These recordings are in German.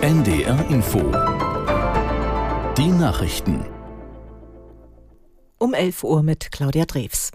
NDR Info. Die Nachrichten. Um 11 Uhr mit Claudia Drews.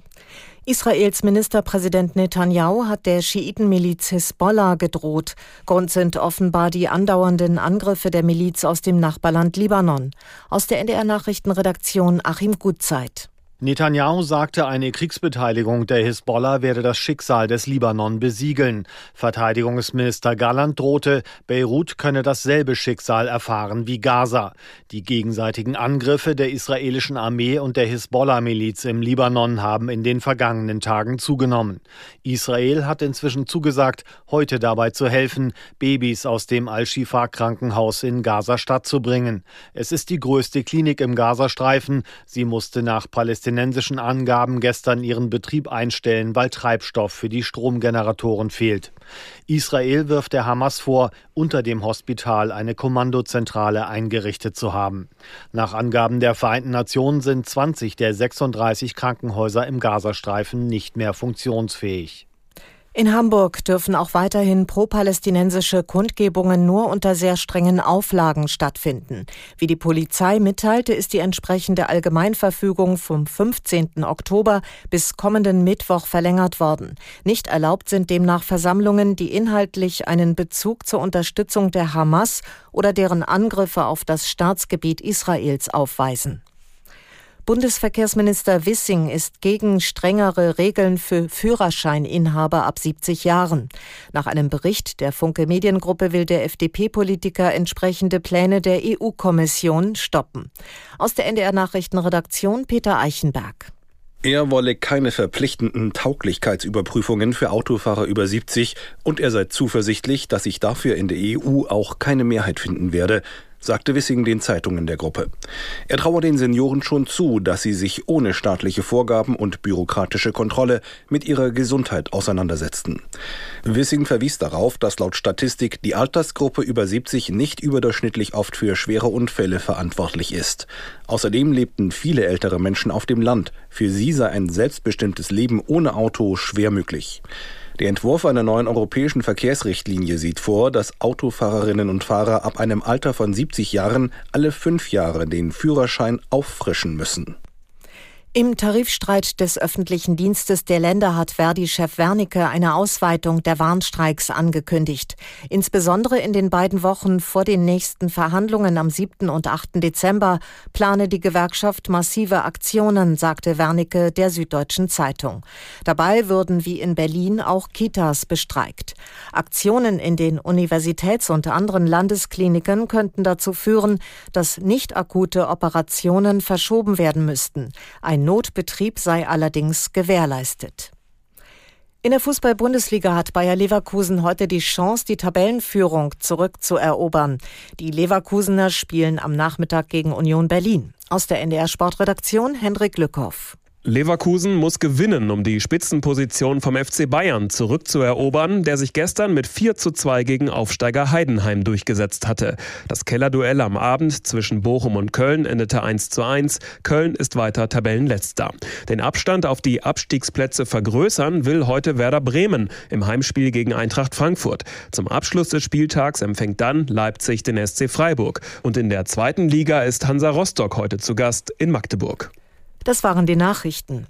Israels Ministerpräsident Netanyahu hat der Schiitenmiliz Hisbollah gedroht. Grund sind offenbar die andauernden Angriffe der Miliz aus dem Nachbarland Libanon. Aus der NDR Nachrichtenredaktion Achim Gutzeit. Netanyahu sagte, eine Kriegsbeteiligung der Hisbollah werde das Schicksal des Libanon besiegeln. Verteidigungsminister Galland drohte, Beirut könne dasselbe Schicksal erfahren wie Gaza. Die gegenseitigen Angriffe der israelischen Armee und der Hisbollah-Miliz im Libanon haben in den vergangenen Tagen zugenommen. Israel hat inzwischen zugesagt, heute dabei zu helfen, Babys aus dem Al-Shifa-Krankenhaus in Gaza-Stadt zu bringen. Es ist die größte Klinik im Gazastreifen. Sie musste nach Palästina palästinensischen Angaben gestern ihren Betrieb einstellen, weil Treibstoff für die Stromgeneratoren fehlt. Israel wirft der Hamas vor, unter dem Hospital eine Kommandozentrale eingerichtet zu haben. Nach Angaben der Vereinten Nationen sind 20 der 36 Krankenhäuser im Gazastreifen nicht mehr funktionsfähig. In Hamburg dürfen auch weiterhin pro-palästinensische Kundgebungen nur unter sehr strengen Auflagen stattfinden. Wie die Polizei mitteilte, ist die entsprechende Allgemeinverfügung vom 15. Oktober bis kommenden Mittwoch verlängert worden. Nicht erlaubt sind demnach Versammlungen, die inhaltlich einen Bezug zur Unterstützung der Hamas oder deren Angriffe auf das Staatsgebiet Israels aufweisen. Bundesverkehrsminister Wissing ist gegen strengere Regeln für Führerscheininhaber ab 70 Jahren. Nach einem Bericht der Funke Mediengruppe will der FDP-Politiker entsprechende Pläne der EU-Kommission stoppen. Aus der NDR Nachrichtenredaktion Peter Eichenberg. Er wolle keine verpflichtenden Tauglichkeitsüberprüfungen für Autofahrer über 70 und er sei zuversichtlich, dass sich dafür in der EU auch keine Mehrheit finden werde sagte Wissing den Zeitungen der Gruppe. Er traue den Senioren schon zu, dass sie sich ohne staatliche Vorgaben und bürokratische Kontrolle mit ihrer Gesundheit auseinandersetzten. Wissing verwies darauf, dass laut Statistik die Altersgruppe über 70 nicht überdurchschnittlich oft für schwere Unfälle verantwortlich ist. Außerdem lebten viele ältere Menschen auf dem Land. Für sie sei ein selbstbestimmtes Leben ohne Auto schwer möglich. Der Entwurf einer neuen europäischen Verkehrsrichtlinie sieht vor, dass Autofahrerinnen und Fahrer ab einem Alter von 70 Jahren alle fünf Jahre den Führerschein auffrischen müssen. Im Tarifstreit des öffentlichen Dienstes der Länder hat Verdi-Chef Wernicke eine Ausweitung der Warnstreiks angekündigt. Insbesondere in den beiden Wochen vor den nächsten Verhandlungen am 7. und 8. Dezember plane die Gewerkschaft massive Aktionen, sagte Wernicke der Süddeutschen Zeitung. Dabei würden wie in Berlin auch Kitas bestreikt. Aktionen in den Universitäts- und anderen Landeskliniken könnten dazu führen, dass nicht akute Operationen verschoben werden müssten. Notbetrieb sei allerdings gewährleistet. In der Fußball-Bundesliga hat Bayer Leverkusen heute die Chance, die Tabellenführung zurückzuerobern. Die Leverkusener spielen am Nachmittag gegen Union Berlin. Aus der NDR Sportredaktion Hendrik Lückhoff. Leverkusen muss gewinnen, um die Spitzenposition vom FC Bayern zurückzuerobern, der sich gestern mit 4 zu 2 gegen Aufsteiger Heidenheim durchgesetzt hatte. Das Kellerduell am Abend zwischen Bochum und Köln endete 1 zu 1. Köln ist weiter Tabellenletzter. Den Abstand auf die Abstiegsplätze vergrößern will heute Werder Bremen im Heimspiel gegen Eintracht Frankfurt. Zum Abschluss des Spieltags empfängt dann Leipzig den SC Freiburg. Und in der zweiten Liga ist Hansa Rostock heute zu Gast in Magdeburg. Das waren die Nachrichten.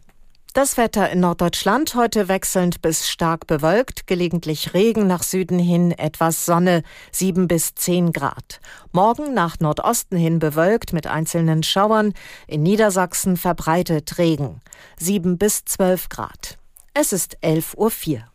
Das Wetter in Norddeutschland heute wechselnd bis stark bewölkt, gelegentlich Regen nach Süden hin, etwas Sonne, 7 bis 10 Grad. Morgen nach Nordosten hin bewölkt mit einzelnen Schauern, in Niedersachsen verbreitet Regen, 7 bis 12 Grad. Es ist 11.04 Uhr.